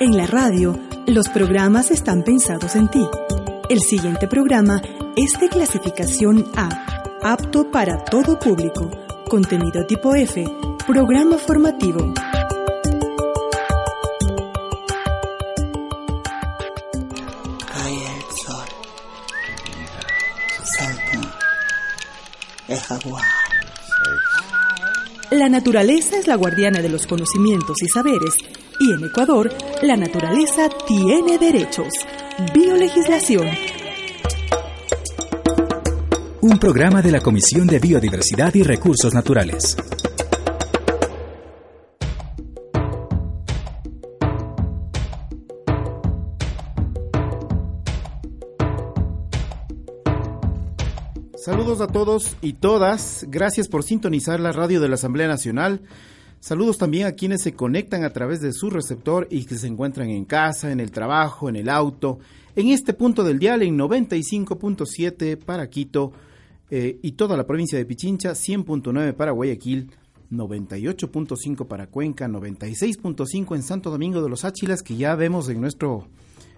En la radio, los programas están pensados en ti. El siguiente programa es de clasificación A, apto para todo público. Contenido tipo F, programa formativo. Cae el sol. La naturaleza es la guardiana de los conocimientos y saberes y en Ecuador, la naturaleza tiene derechos. Biolegislación. Un programa de la Comisión de Biodiversidad y Recursos Naturales. Saludos a todos y todas. Gracias por sintonizar la radio de la Asamblea Nacional. Saludos también a quienes se conectan a través de su receptor y que se encuentran en casa, en el trabajo, en el auto, en este punto del dial en 95.7 para Quito eh, y toda la provincia de Pichincha, 100.9 para Guayaquil, 98.5 para Cuenca, 96.5 en Santo Domingo de los Áchilas, que ya vemos en nuestro,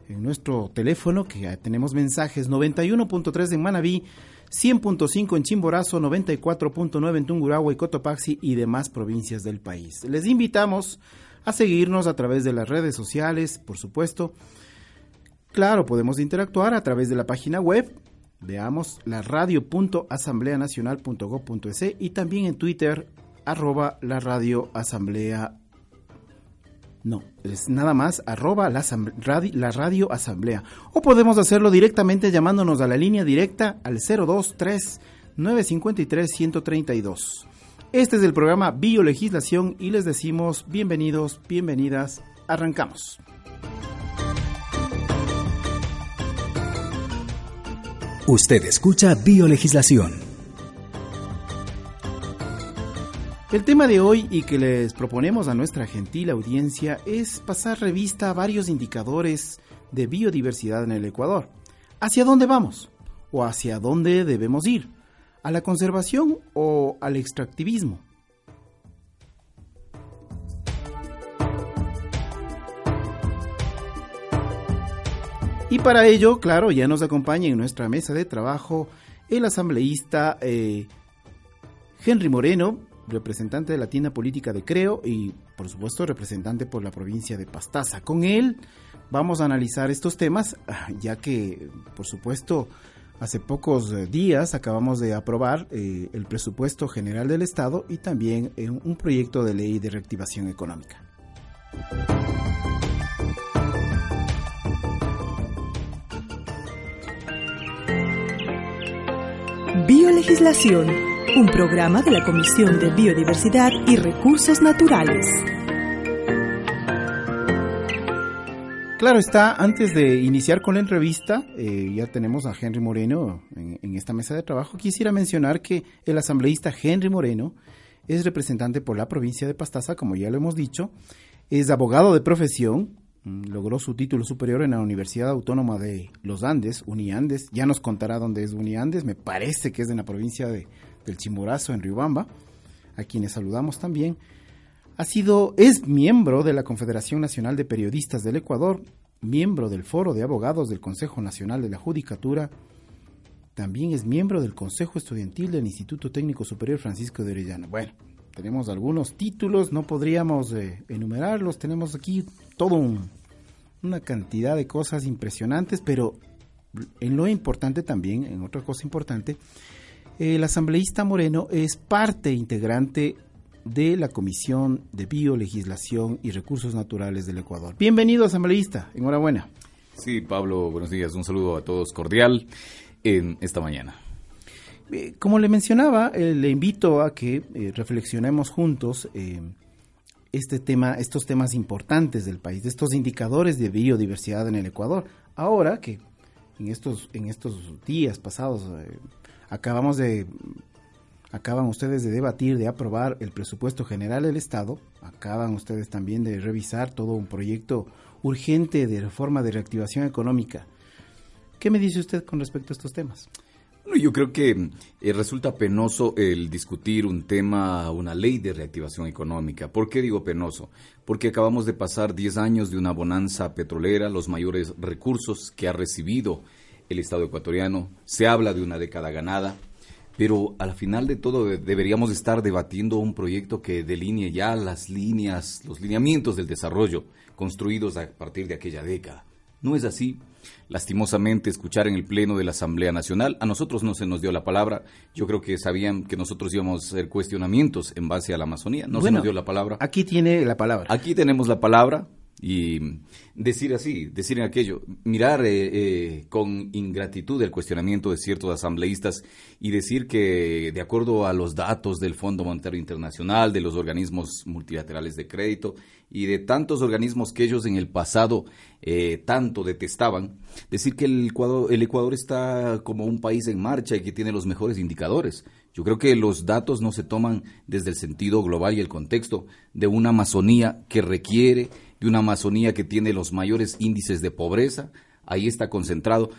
en nuestro teléfono, que ya tenemos mensajes, 91.3 en Manabí, 100.5 en Chimborazo, 94.9 en Tungurahua y Cotopaxi y demás provincias del país. Les invitamos a seguirnos a través de las redes sociales, por supuesto. Claro, podemos interactuar a través de la página web, veamos la radio.asambleanacional.gov.es y también en Twitter, arroba la radio asamblea no, es nada más arroba la, radio, la radio asamblea. O podemos hacerlo directamente llamándonos a la línea directa al 023 953 132. Este es el programa Biolegislación y les decimos bienvenidos, bienvenidas, arrancamos. Usted escucha Biolegislación El tema de hoy y que les proponemos a nuestra gentil audiencia es pasar revista a varios indicadores de biodiversidad en el Ecuador. ¿Hacia dónde vamos? ¿O hacia dónde debemos ir? ¿A la conservación o al extractivismo? Y para ello, claro, ya nos acompaña en nuestra mesa de trabajo el asambleísta eh, Henry Moreno, representante de la tienda política de Creo y por supuesto representante por la provincia de Pastaza. Con él vamos a analizar estos temas, ah, ya que por supuesto hace pocos eh, días acabamos de aprobar eh, el presupuesto general del Estado y también eh, un proyecto de ley de reactivación económica. Biolegislación un programa de la Comisión de Biodiversidad y Recursos Naturales. Claro está, antes de iniciar con la entrevista, eh, ya tenemos a Henry Moreno en, en, esta mesa de trabajo. Quisiera mencionar que el asambleísta Henry Moreno es representante por la provincia de Pastaza, como ya lo hemos dicho, es abogado de profesión, Mm, logró su título superior en la Universidad Autónoma de los Andes, Uniandes. Ya nos contará dónde es Uniandes, me parece que es en la provincia de, del Chimborazo, en Riobamba, a quienes saludamos también. Ha sido, es miembro de la Confederación Nacional de Periodistas del Ecuador, miembro del Foro de Abogados del Consejo Nacional de la Judicatura, también es miembro del Consejo Estudiantil del Instituto Técnico Superior Francisco de Orellana. Bueno, tenemos algunos títulos, no podríamos eh, enumerarlos, tenemos aquí todo una cantidad de cosas impresionantes, pero en lo importante también, en otra cosa importante, el asambleísta Moreno es parte integrante de la Comisión de Biolegislación y Recursos Naturales del Ecuador. Bienvenido, asambleísta. Enhorabuena. Sí, Pablo, buenos días. Un saludo a todos cordial en esta mañana. Como le mencionaba, eh, le invito a que eh, reflexionemos juntos eh, este tema, estos temas importantes del país, de estos indicadores de biodiversidad en el Ecuador. Ahora que en estos, en estos días pasados eh, acabamos de acaban ustedes de debatir, de aprobar el presupuesto general del Estado, acaban ustedes también de revisar todo un proyecto urgente de reforma de reactivación económica. ¿Qué me dice usted con respecto a estos temas? Bueno, yo creo que eh, resulta penoso el discutir un tema, una ley de reactivación económica. ¿Por qué digo penoso? Porque acabamos de pasar 10 años de una bonanza petrolera, los mayores recursos que ha recibido el Estado ecuatoriano. Se habla de una década ganada, pero al final de todo deberíamos estar debatiendo un proyecto que delinee ya las líneas, los lineamientos del desarrollo construidos a partir de aquella década. No es así. Lastimosamente, escuchar en el Pleno de la Asamblea Nacional, a nosotros no se nos dio la palabra. Yo creo que sabían que nosotros íbamos a hacer cuestionamientos en base a la Amazonía. No se nos dio la palabra. Aquí tiene la palabra. Aquí tenemos la palabra y decir así, decir aquello, mirar eh, eh, con ingratitud el cuestionamiento de ciertos asambleístas y decir que de acuerdo a los datos del Fondo Monetario Internacional, de los organismos multilaterales de crédito y de tantos organismos que ellos en el pasado eh, tanto detestaban, decir que el Ecuador, el Ecuador está como un país en marcha y que tiene los mejores indicadores. Yo creo que los datos no se toman desde el sentido global y el contexto de una Amazonía que requiere de una Amazonía que tiene los mayores índices de pobreza, ahí está concentrado.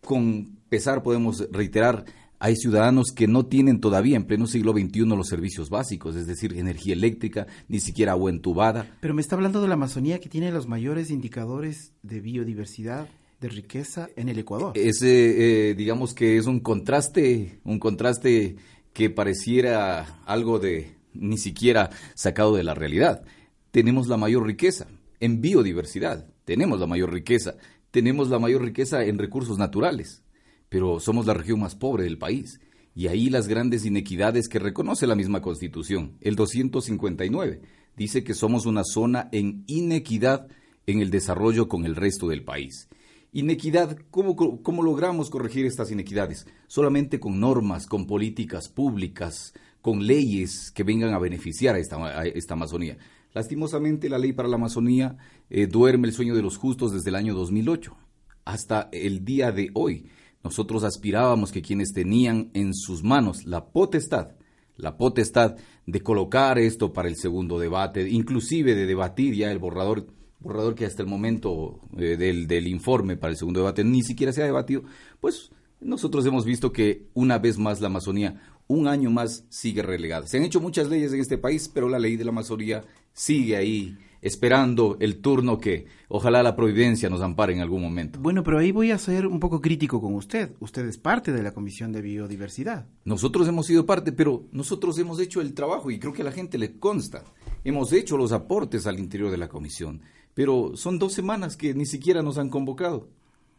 Con pesar podemos reiterar, hay ciudadanos que no tienen todavía en pleno siglo XXI los servicios básicos, es decir, energía eléctrica, ni siquiera agua entubada. Pero me está hablando de la Amazonía que tiene los mayores indicadores de biodiversidad de riqueza en el Ecuador. Ese, eh, digamos que es un contraste, un contraste que pareciera algo de ni siquiera sacado de la realidad. Tenemos la mayor riqueza, en biodiversidad, tenemos la mayor riqueza, tenemos la mayor riqueza en recursos naturales, pero somos la región más pobre del país. Y ahí las grandes inequidades que reconoce la misma Constitución, el 259, dice que somos una zona en inequidad en el desarrollo con el resto del país. Inequidad, ¿cómo, ¿cómo, logramos corregir estas inequidades? Solamente con normas, con políticas públicas, con leyes que vengan a beneficiar a esta, a esta Amazonía. Lastimosamente, la ley para la Amazonía eh, duerme el sueño de los justos desde el año 2008 hasta el día de hoy. Nosotros aspirábamos que quienes tenían en sus manos la potestad, la potestad de colocar esto para el segundo debate, inclusive de debatir ya el borrador, borrador que hasta el momento eh, del, del informe para el segundo debate ni siquiera se ha debatido, pues nosotros hemos visto que una vez más la Amazonía un año más sigue relegada. Se han hecho muchas leyes en este país, pero la ley de la Amazonía sigue ahí esperando el turno que ojalá la providencia nos ampare en algún momento. Bueno, pero ahí voy a ser un poco crítico con usted. Usted es parte de la Comisión de Biodiversidad. Nosotros hemos sido parte, pero nosotros hemos hecho el trabajo y creo que a la gente le consta. Hemos hecho los aportes al interior de la comisión, pero son dos semanas que ni siquiera nos han convocado.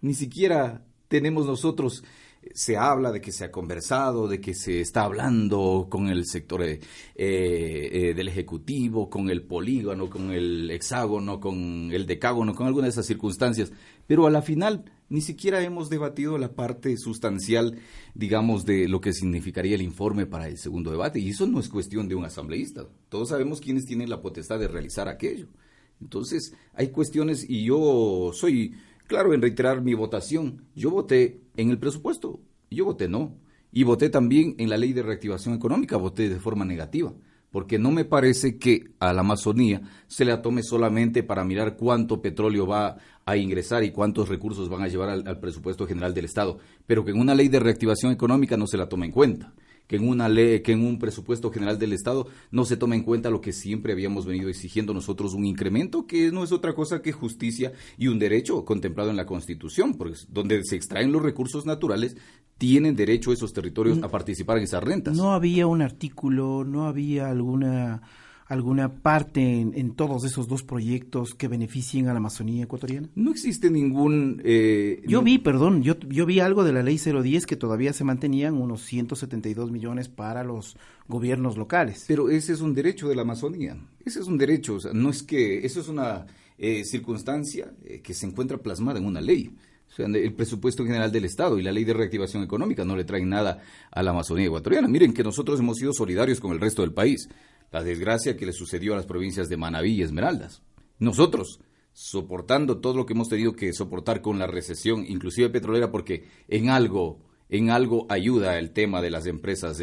Ni siquiera tenemos nosotros se habla de que se ha conversado, de que se está hablando con el sector eh, eh, del Ejecutivo, con el polígono, con el hexágono, con el decágono, con alguna de esas circunstancias, pero a la final ni siquiera hemos debatido la parte sustancial, digamos, de lo que significaría el informe para el segundo debate, y eso no es cuestión de un asambleísta, todos sabemos quiénes tienen la potestad de realizar aquello. Entonces, hay cuestiones y yo soy claro en reiterar mi votación. Yo voté en el presupuesto, yo voté no. Y voté también en la ley de reactivación económica, voté de forma negativa, porque no me parece que a la Amazonía se la tome solamente para mirar cuánto petróleo va a ingresar y cuántos recursos van a llevar al, al presupuesto general del Estado, pero que en una ley de reactivación económica no se la tome en cuenta que en una ley, que en un presupuesto general del Estado no se tome en cuenta lo que siempre habíamos venido exigiendo nosotros, un incremento que no es otra cosa que justicia y un derecho contemplado en la Constitución, porque donde se extraen los recursos naturales, tienen derecho esos territorios a participar en esas rentas. No había un artículo, no había alguna alguna parte en, todos esos dos proyectos que beneficien a la Amazonía ecuatoriana? No existe ningún... Eh, yo vi, perdón, yo, yo vi algo de la ley 010 que todavía se mantenían unos 172 millones para los gobiernos locales. Pero ese es un derecho de la Amazonía, ese es un derecho, o sea, no es que, eso es una eh, circunstancia eh, que se encuentra plasmada en una ley. O sea, el presupuesto general del Estado y la ley de reactivación económica no le traen nada a la Amazonía ecuatoriana. Miren que nosotros hemos sido solidarios con el resto del país. La desgracia que le sucedió a las provincias de Manabí y Esmeraldas. Nosotros, soportando todo lo que hemos tenido que soportar con la recesión, inclusive petrolera, porque en algo, en algo ayuda el tema de las empresas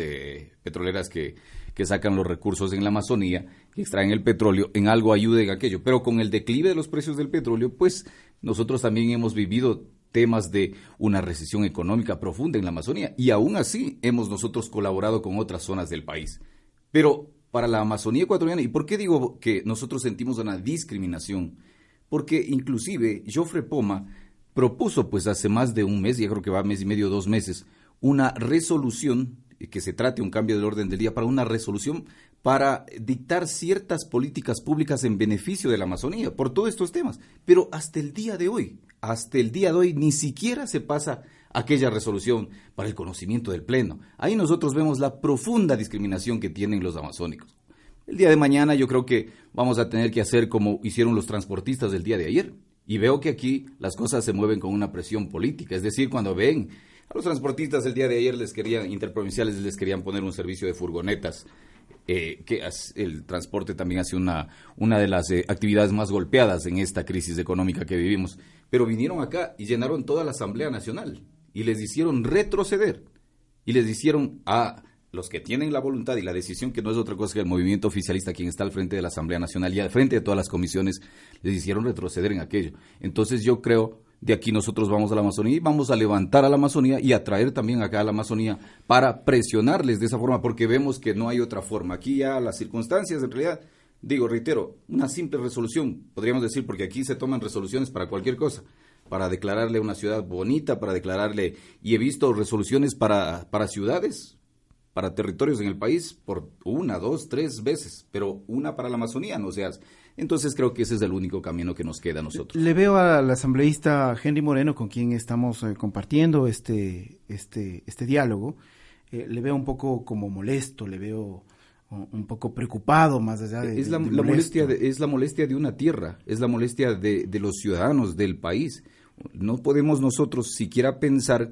petroleras que, que sacan los recursos en la Amazonía, que extraen el petróleo, en algo ayuda en aquello. Pero con el declive de los precios del petróleo, pues nosotros también hemos vivido temas de una recesión económica profunda en la Amazonía y aún así hemos nosotros colaborado con otras zonas del país. Pero para la Amazonía ecuatoriana, ¿y por qué digo que nosotros sentimos una discriminación? Porque inclusive Joffre Poma propuso pues hace más de un mes, ya creo que va mes y medio, dos meses, una resolución que se trate un cambio del orden del día para una resolución para dictar ciertas políticas públicas en beneficio de la Amazonía por todos estos temas. Pero hasta el día de hoy, hasta el día de hoy, ni siquiera se pasa aquella resolución para el conocimiento del Pleno. Ahí nosotros vemos la profunda discriminación que tienen los amazónicos. El día de mañana yo creo que vamos a tener que hacer como hicieron los transportistas del día de ayer. Y veo que aquí las cosas se mueven con una presión política. Es decir, cuando ven a los transportistas el día de ayer les querían, interprovinciales les querían poner un servicio de furgonetas, eh, que el transporte también hace una, una de las eh, actividades más golpeadas en esta crisis económica que vivimos. Pero vinieron acá y llenaron toda la Asamblea Nacional y les hicieron retroceder y les hicieron a los que tienen la voluntad y la decisión, que no es otra cosa que el movimiento oficialista, quien está al frente de la Asamblea Nacional y al frente de todas las comisiones, les hicieron retroceder en aquello. Entonces yo creo de aquí nosotros vamos a la Amazonía y vamos a levantar a la Amazonía y a traer también acá a la Amazonía para presionarles de esa forma, porque vemos que no hay otra forma. Aquí ya las circunstancias, en realidad, digo, reitero, una simple resolución, podríamos decir, porque aquí se toman resoluciones para cualquier cosa, para declararle una ciudad bonita, para declararle, y he visto resoluciones para, para ciudades, para territorios en el país, por una, dos, tres veces, pero una para la Amazonía, no seas entonces creo que ese es el único camino que nos queda a nosotros. Le veo al asambleísta Henry Moreno, con quien estamos eh, compartiendo este, este, este diálogo, eh, le veo un poco como molesto, le veo un poco preocupado más allá de... Es la, molestia de, es la molestia de una tierra, es la molestia de, de los ciudadanos del país. No podemos nosotros siquiera pensar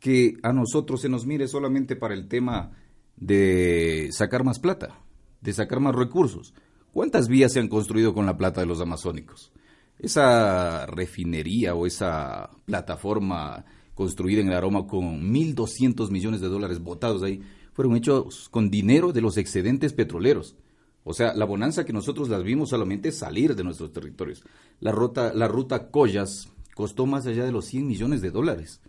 que a nosotros se nos mire solamente para el tema de sacar más plata, de sacar más recursos. ¿Cuántas vías se han construido con la plata de los amazónicos? Esa refinería o esa plataforma construida en el aroma con 1.200 millones de dólares botados ahí, fueron hechos con dinero de los excedentes petroleros. O sea, la bonanza que nosotros las vimos solamente salir de nuestros territorios. La ruta, la ruta Collas costó más allá de los 100 millones de dólares.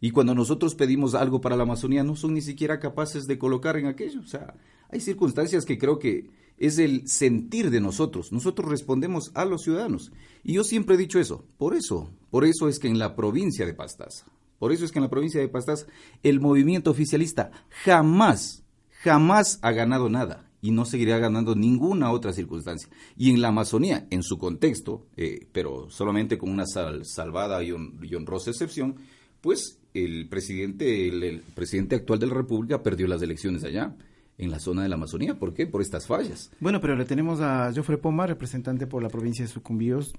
Y cuando nosotros pedimos algo para la Amazonía, no son ni siquiera capaces de colocar en aquello. O sea, hay circunstancias que creo que es el sentir de nosotros. Nosotros respondemos a los ciudadanos. Y yo siempre he dicho eso. Por eso, por eso es que en la provincia de Pastaza, por eso es que en la provincia de Pastaza, el movimiento oficialista jamás, jamás ha ganado nada y no seguirá ganando ninguna otra circunstancia. Y en la Amazonía, en su contexto, eh, pero solamente con una salvada y, honrosa excepción, pues el presidente, el presidente actual de la República perdió las elecciones allá en la zona de la Amazonía. ¿Por qué? Por estas fallas. Bueno, pero le tenemos a Jofre Poma, representante por la provincia de Sucumbíos,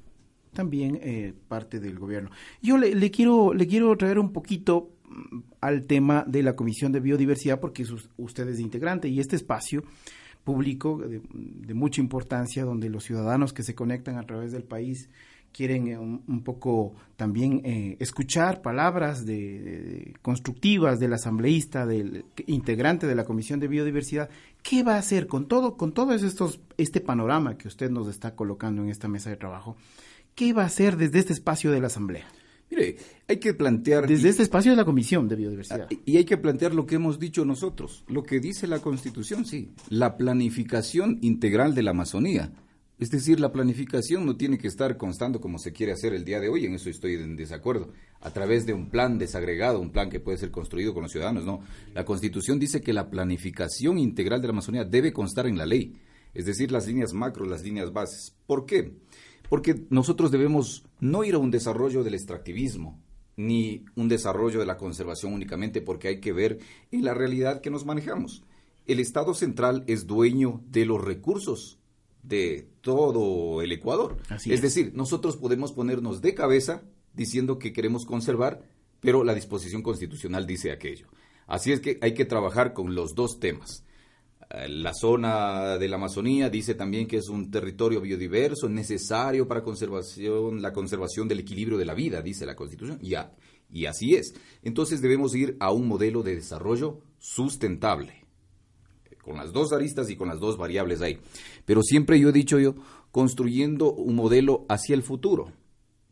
también eh, parte del gobierno. Yo le, quiero, le quiero traer un poquito mm, al tema de la Comisión de Biodiversidad, porque usted es integrante y este espacio público de mucha importancia, donde los ciudadanos que se conectan a través del país quieren eh, un, poco también eh, escuchar palabras de, constructivas del asambleísta, del integrante de la Comisión de Biodiversidad, ¿qué va a hacer con todo, con todo estos, este panorama que usted nos está colocando en esta mesa de trabajo? ¿Qué va a hacer desde este espacio de la Asamblea? Mire, hay que plantear... Desde este espacio de la Comisión de Biodiversidad. Ah, y hay que plantear lo que hemos dicho nosotros, lo que dice la Constitución, sí, la planificación integral de la Amazonía es decir, la planificación no tiene que estar constando como se quiere hacer el día de hoy, en eso estoy en desacuerdo, a través de un plan desagregado, un plan que puede ser construido con los ciudadanos, no. La Constitución dice que la planificación integral de la Amazonía debe constar en la ley, es decir, las líneas macro, las líneas bases. ¿Por qué? Porque nosotros debemos no ir a un desarrollo del extractivismo, ni un desarrollo de la conservación únicamente, porque hay que ver en la realidad que nos manejamos. El Estado central es dueño de los recursos de todo el Ecuador. es, decir, nosotros podemos ponernos de cabeza diciendo que queremos conservar, pero la disposición constitucional dice aquello. Así es que hay que trabajar con los dos temas. La zona de la Amazonía dice también que es un territorio biodiverso necesario para conservación, la conservación del equilibrio de la vida, dice la Constitución. Y, y así es. Entonces debemos ir a un modelo de desarrollo sustentable, con las dos aristas y con las dos variables ahí. Pero siempre yo he dicho yo, construyendo un modelo hacia el futuro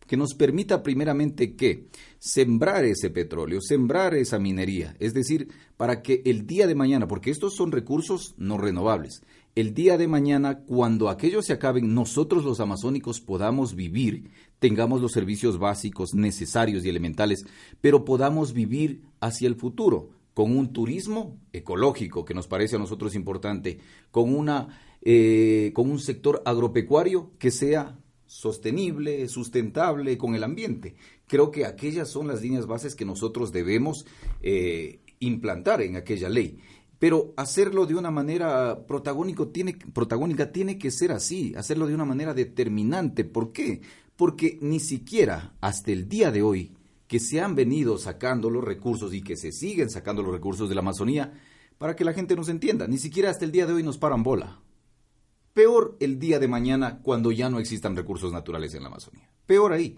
que nos permita primeramente que sembrar ese petróleo, sembrar esa minería, es decir, para que el día de mañana, porque estos son recursos no renovables, el día de mañana, cuando aquellos se acaben, nosotros los amazónicos podamos vivir, tengamos los servicios básicos necesarios y elementales, pero podamos vivir hacia el futuro, con un turismo ecológico que nos parece a nosotros importante, con, una, eh, con un sector agropecuario que sea sostenible, sustentable con el ambiente. Creo que aquellas son las líneas bases que nosotros debemos eh, implantar en aquella ley. Pero hacerlo de una manera tiene, protagónica tiene que ser así, hacerlo de una manera determinante. ¿Por qué? Porque ni siquiera hasta el día de hoy que se han venido sacando los recursos y que se siguen sacando los recursos de la Amazonía, para que la gente nos entienda, ni siquiera hasta el día de hoy nos paran bola. Peor el día de mañana cuando ya no existan recursos naturales en la Amazonía. Peor ahí.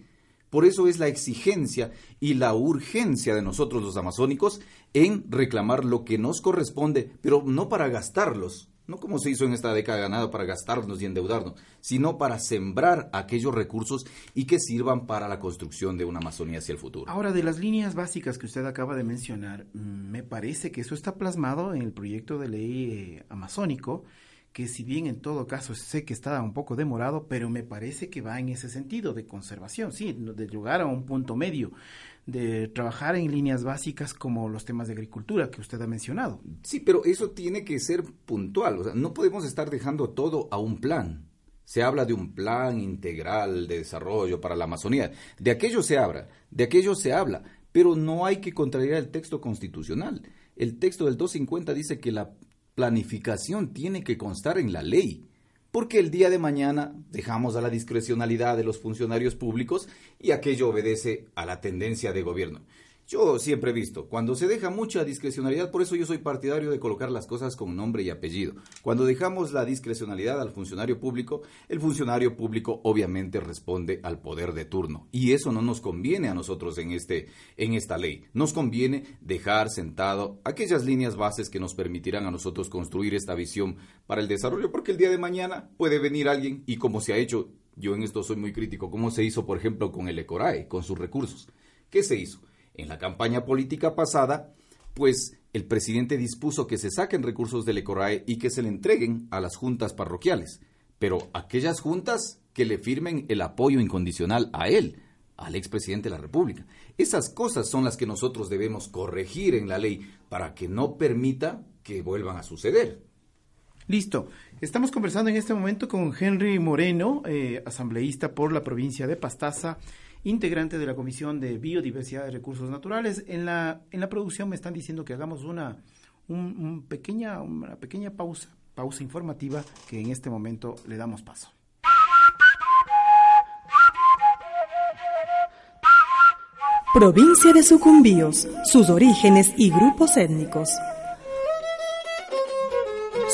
Por eso es la exigencia y la urgencia de nosotros los amazónicos en reclamar lo que nos corresponde, pero no para gastarlos, no como se hizo en esta década ganada para gastarnos y endeudarnos, sino para sembrar aquellos recursos y que sirvan para la construcción de una Amazonía hacia el futuro. Ahora, de las líneas básicas que usted acaba de mencionar, mm, me parece que eso está plasmado en el proyecto de ley eh, amazónico que si bien en todo caso sé que está un poco demorado, pero me parece que va en ese sentido de conservación, sí, de llegar a un punto medio, de trabajar en líneas básicas como los temas de agricultura que usted ha mencionado. Sí, pero eso tiene que ser puntual, o sea, no podemos estar dejando todo a un plan. Se habla de un plan integral de desarrollo para la Amazonía. De aquello se habla, de aquello se habla, pero no hay que contrariar el texto constitucional. El texto del 250 dice que la planificación tiene que constar en la ley, porque el día de mañana dejamos a la discrecionalidad de los funcionarios públicos y aquello obedece a la tendencia de gobierno. Yo siempre he visto, cuando se deja mucha discrecionalidad, por eso yo soy partidario de colocar las cosas con nombre y apellido. Cuando dejamos la discrecionalidad al funcionario público, el funcionario público obviamente responde al poder de turno. Y eso no nos conviene a nosotros en, este, en esta ley. Nos conviene dejar sentado aquellas líneas bases que nos permitirán a nosotros construir esta visión para el desarrollo, porque el día de mañana puede venir alguien y como se ha hecho, yo en esto soy muy crítico, como se hizo, por ejemplo, con el ECORAE, con sus recursos. ¿Qué se hizo? En la campaña política pasada, pues el presidente dispuso que se saquen recursos del ECORAE y que se le entreguen a las juntas parroquiales, pero aquellas juntas que le firmen el apoyo incondicional a él, al expresidente de la República. Esas cosas son las que nosotros debemos corregir en la ley para que no permita que vuelvan a suceder. Listo. Estamos conversando en este momento con Henry Moreno, eh, asambleísta por la provincia de Pastaza integrante de la Comisión de Biodiversidad y Recursos Naturales. En la, en la producción me están diciendo que hagamos una, un, pequeña, una pequeña pausa, pausa informativa que en este momento le damos paso. Provincia de Sucumbíos, sus orígenes y grupos étnicos.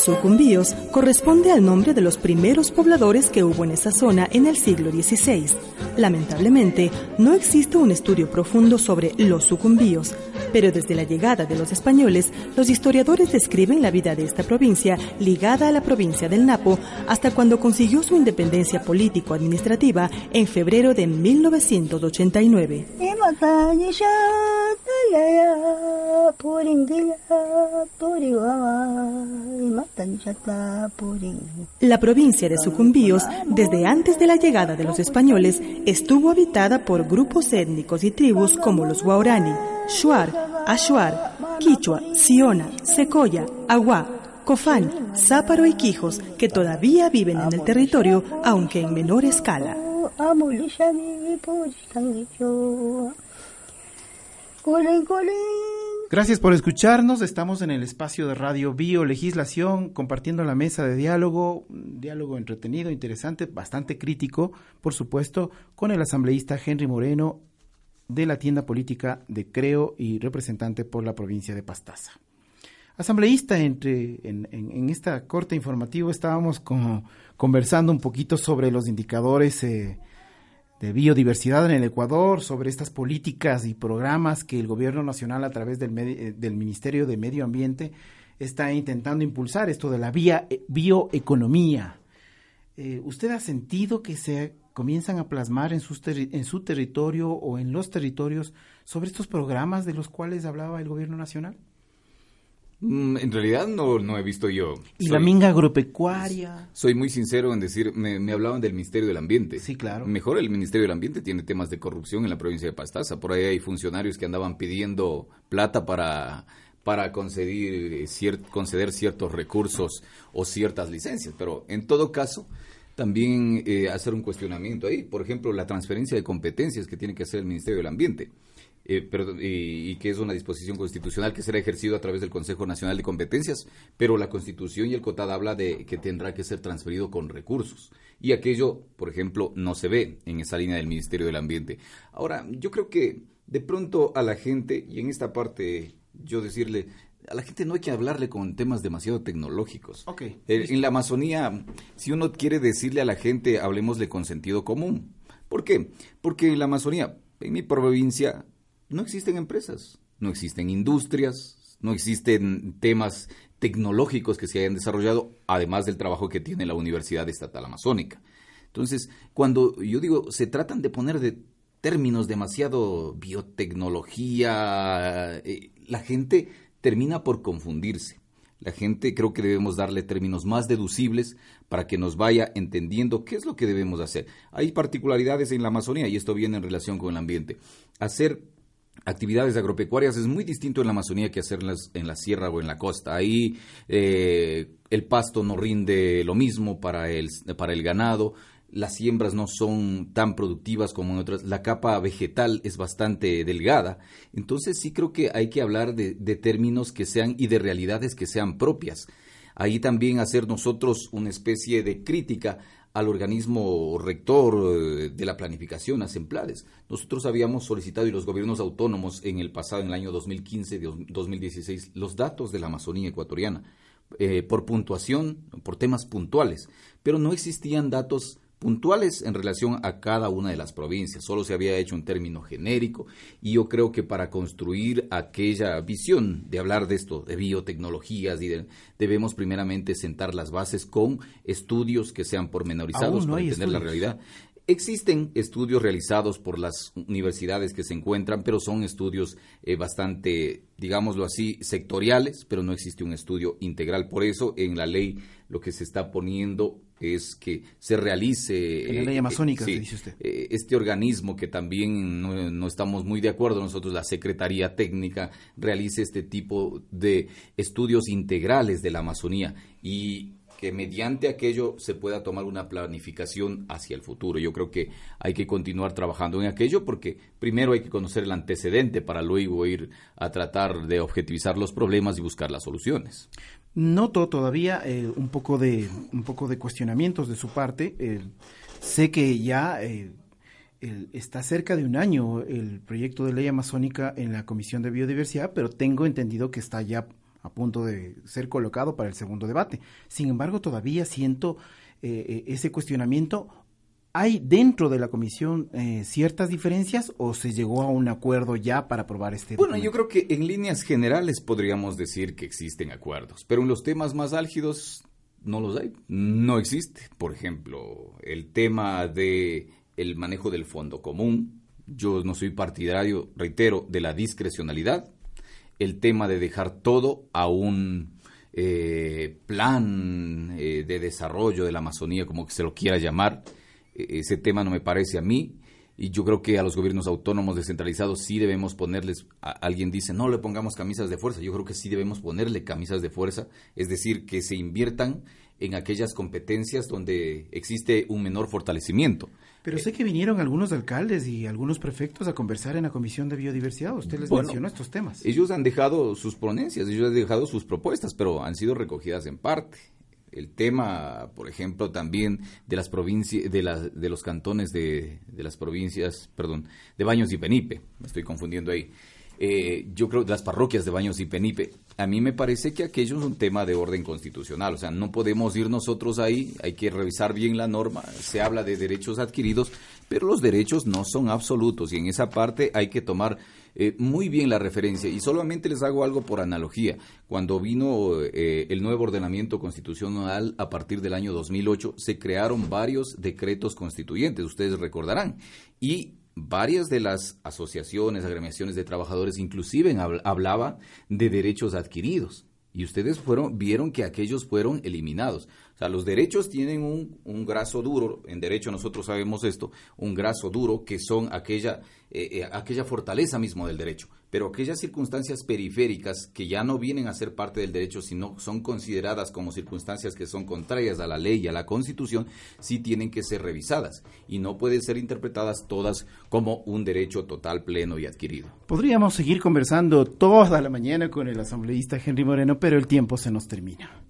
Sucumbíos corresponde al nombre de los primeros pobladores que hubo en esa zona en el siglo XVI. Lamentablemente, no existe un estudio profundo sobre los sucumbíos, pero desde la llegada de los españoles, los historiadores describen la vida de esta provincia ligada a la provincia del Napo hasta cuando consiguió su independencia político-administrativa en febrero de 1989. La provincia de Sucumbíos, desde antes de la llegada de los españoles, estuvo habitada por grupos étnicos y tribus como los Guaurani, Shuar, Ashuar, Quichua, Siona, Secoya, Agua, Cofán, Záparo y Quijos, que todavía viven en el territorio, aunque en menor escala. Gracias por escucharnos. Estamos en el espacio de Radio Bio Legislación, compartiendo la mesa de diálogo, un diálogo entretenido, interesante, bastante crítico, por supuesto, con el asambleísta Henry Moreno de la tienda política de Creo y representante por la provincia de Pastaza. Asambleísta, entre, en, en, esta corte informativo estábamos como conversando un poquito sobre los indicadores eh, de biodiversidad en el Ecuador, sobre estas políticas y programas que el gobierno nacional a través del, eh, del Ministerio de Medio Ambiente está intentando impulsar, esto de la vía, eh, bioeconomía. ¿Usted ha sentido que se comienzan a plasmar en, sus en su territorio o en los territorios sobre estos programas de los cuales hablaba el gobierno nacional? Mm, en realidad no, no he visto yo. ¿Y la minga agropecuaria? Soy muy sincero en decir, me, hablaban del Ministerio del Ambiente. Sí, claro. Mejor el Ministerio del Ambiente tiene temas de corrupción en la provincia de Pastaza. Por ahí hay funcionarios que andaban pidiendo plata para para conceder, conceder ciertos recursos o ciertas licencias. Pero en todo caso, también eh, hacer un cuestionamiento ahí. Por ejemplo, la transferencia de competencias que tiene que hacer el Ministerio del Ambiente. Eh, pero, y, que es una disposición constitucional que será ejercido a través del Consejo Nacional de Competencias, pero la Constitución y el COTAD habla de que tendrá que ser transferido con recursos. Y aquello, por ejemplo, no se ve en esa línea del Ministerio del Ambiente. Ahora, yo creo que de pronto a la gente, y en esta parte yo decirle, a la gente no hay que hablarle con temas demasiado tecnológicos. Okay, eh, en la Amazonía, si uno quiere decirle a la gente, hablemosle con sentido común. ¿Por qué? Porque en la Amazonía, en mi provincia, no existen empresas, no existen industrias, no existen temas tecnológicos que se hayan desarrollado, además del trabajo que tiene la Universidad Estatal Amazónica. Entonces, cuando yo digo, se tratan de poner de términos demasiado biotecnología, eh, la gente termina por confundirse. La gente creo que debemos darle términos más deducibles para que nos vaya entendiendo qué es lo que debemos hacer. Hay particularidades en la Amazonía y esto viene en relación con el ambiente. Hacer actividades agropecuarias es muy distinto en la Amazonía que hacerlas en la sierra o en la costa. Ahí eh, el pasto no rinde lo mismo para el, para el ganado, las siembras no son tan productivas como en otras, la capa vegetal es bastante delgada, entonces sí creo que hay que hablar de, de términos que sean y de realidades que sean propias. Ahí también hacer nosotros una especie de crítica al organismo rector eh, de la planificación, a Semplares. Nosotros habíamos solicitado y los gobiernos autónomos en el pasado, en el año 2015, 2016, los datos de la Amazonía ecuatoriana eh, por puntuación, por temas puntuales, pero no existían datos puntuales en relación a cada una de las provincias. Solo se había hecho un término genérico y yo creo que para construir aquella visión de hablar de esto, de biotecnologías, debemos primeramente sentar las bases con estudios que sean pormenorizados para entender la realidad. Existen estudios realizados por las universidades que se encuentran, pero son estudios eh, bastante, digámoslo así, sectoriales, pero no existe un estudio integral. Por eso en la ley lo que se está poniendo es que se realice... En la ley eh, amazónica, dice usted. Eh, este organismo que también no, no, estamos muy de acuerdo, nosotros la Secretaría Técnica realice este tipo de estudios integrales de la Amazonía y que mediante aquello se pueda tomar una planificación hacia el futuro. Yo creo que hay que continuar trabajando en aquello porque primero hay que conocer el antecedente para luego ir a tratar de objetivizar los problemas y buscar las soluciones. Noto todavía eh, un poco de un poco de cuestionamientos de su parte. Eh, sé que ya eh, está cerca de un año el proyecto de ley amazónica en la Comisión de Biodiversidad, pero tengo entendido que está ya a punto de ser colocado para el segundo debate. Sin embargo, todavía siento eh, eh, ese cuestionamiento. ¿Hay dentro de la comisión eh, ciertas diferencias o se llegó a un acuerdo ya para aprobar este Bueno, yo creo que en líneas generales podríamos decir que existen acuerdos, pero en los temas más álgidos no los hay. No existe. Por ejemplo, el tema de el manejo del fondo común. Yo no soy partidario, reitero, de la discrecionalidad el tema de dejar todo a un eh, plan eh, de desarrollo de la Amazonía, como que se lo quiera llamar. E, ese tema no me parece a mí. Y yo creo que a los gobiernos autónomos descentralizados sí debemos ponerles, alguien dice, no le pongamos camisas de fuerza. Yo creo que sí debemos ponerle camisas de fuerza, es decir, que se inviertan en aquellas competencias donde existe un menor fortalecimiento. Pero sé que vinieron algunos alcaldes y algunos prefectos a conversar en la Comisión de Biodiversidad. Usted les mencionó estos temas. Ellos han dejado sus ponencias, ellos han dejado sus propuestas, pero han sido recogidas en parte. El tema, por ejemplo, también de las provincias, de, de los cantones de, de las provincias, perdón, de Baños y Penipe, me estoy confundiendo ahí. Eh, yo creo, las parroquias de Baños y Penipe. A mí me parece que aquello es un tema de orden constitucional, o sea, no podemos ir nosotros ahí, hay que revisar bien la norma, se habla de derechos adquiridos, pero los derechos no son absolutos y en esa parte hay que tomar eh, muy bien la referencia y solamente les hago algo por analogía. Cuando vino eh, el nuevo ordenamiento constitucional a partir del año 2008, se crearon varios decretos constituyentes, ustedes recordarán, y varias de las asociaciones, agremiaciones de trabajadores inclusive hablaba de derechos adquiridos y ustedes fueron, vieron que aquellos fueron eliminados. O sea, los derechos tienen un, graso duro, en derecho nosotros sabemos esto, un graso duro que son aquella, eh, eh, aquella fortaleza mismo del derecho. Pero aquellas circunstancias periféricas que ya no vienen a ser parte del derecho, sino son consideradas como circunstancias que son contrarias a la ley y a la constitución, sí tienen que ser revisadas y no pueden ser interpretadas todas como un derecho total, pleno y adquirido. Podríamos seguir conversando toda la mañana con el asambleísta Henry Moreno, pero el tiempo se nos termina.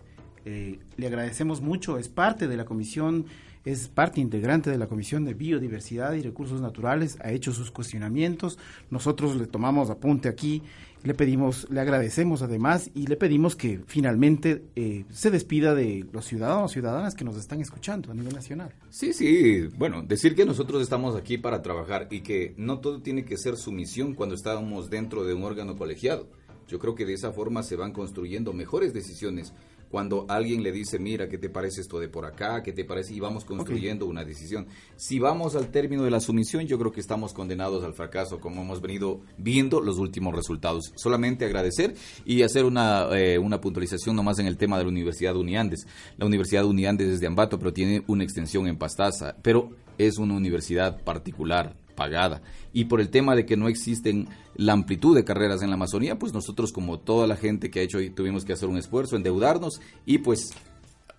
Eh, le agradecemos mucho, es parte de la comisión, es parte integrante de la Comisión de Biodiversidad y Recursos Naturales, ha hecho sus cuestionamientos, nosotros le tomamos apunte aquí, le pedimos, le agradecemos además y le pedimos que finalmente eh, se despida de los ciudadanos, ciudadanas que nos están escuchando a nivel nacional. Sí, sí, bueno, decir que nosotros estamos aquí para trabajar y que no todo tiene que ser sumisión cuando estamos dentro de un órgano colegiado. Yo creo que de esa forma se van construyendo mejores decisiones cuando alguien le dice, mira, ¿qué te parece esto de por acá? ¿Qué te parece? Y vamos construyendo una decisión. Si vamos al término de la sumisión, yo creo que estamos condenados al fracaso, como hemos venido viendo los últimos resultados. Solamente agradecer y hacer una, eh, una puntualización nomás en el tema de la Universidad Uniandes. La Universidad Uniandes es de Ambato, pero tiene una extensión en Pastaza, pero es una universidad particular pagada. Y por el tema de que no existen la amplitud de carreras en la Amazonía, pues nosotros como toda la gente que ha hecho tuvimos que hacer un esfuerzo, endeudarnos y pues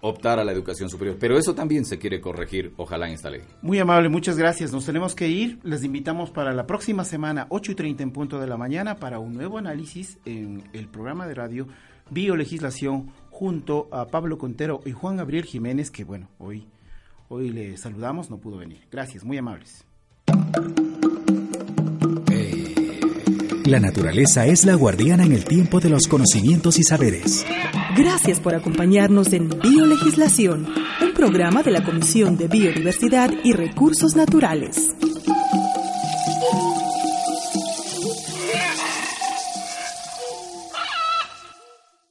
optar a la educación superior. Pero eso también se quiere corregir, ojalá en esta ley. Muy amable, muchas gracias. Nos tenemos que ir. Les invitamos para la próxima semana, 8 y 30 en punto de la mañana, para un nuevo análisis en el programa de radio Biolegislación junto a Pablo Contero y Juan Gabriel Jiménez, que bueno, hoy, hoy le saludamos, no pudo venir. Gracias, muy amables. La naturaleza es la guardiana en el tiempo de los conocimientos y saberes. Gracias por acompañarnos en Biolegislación, un programa de la Comisión de Biodiversidad y Recursos Naturales.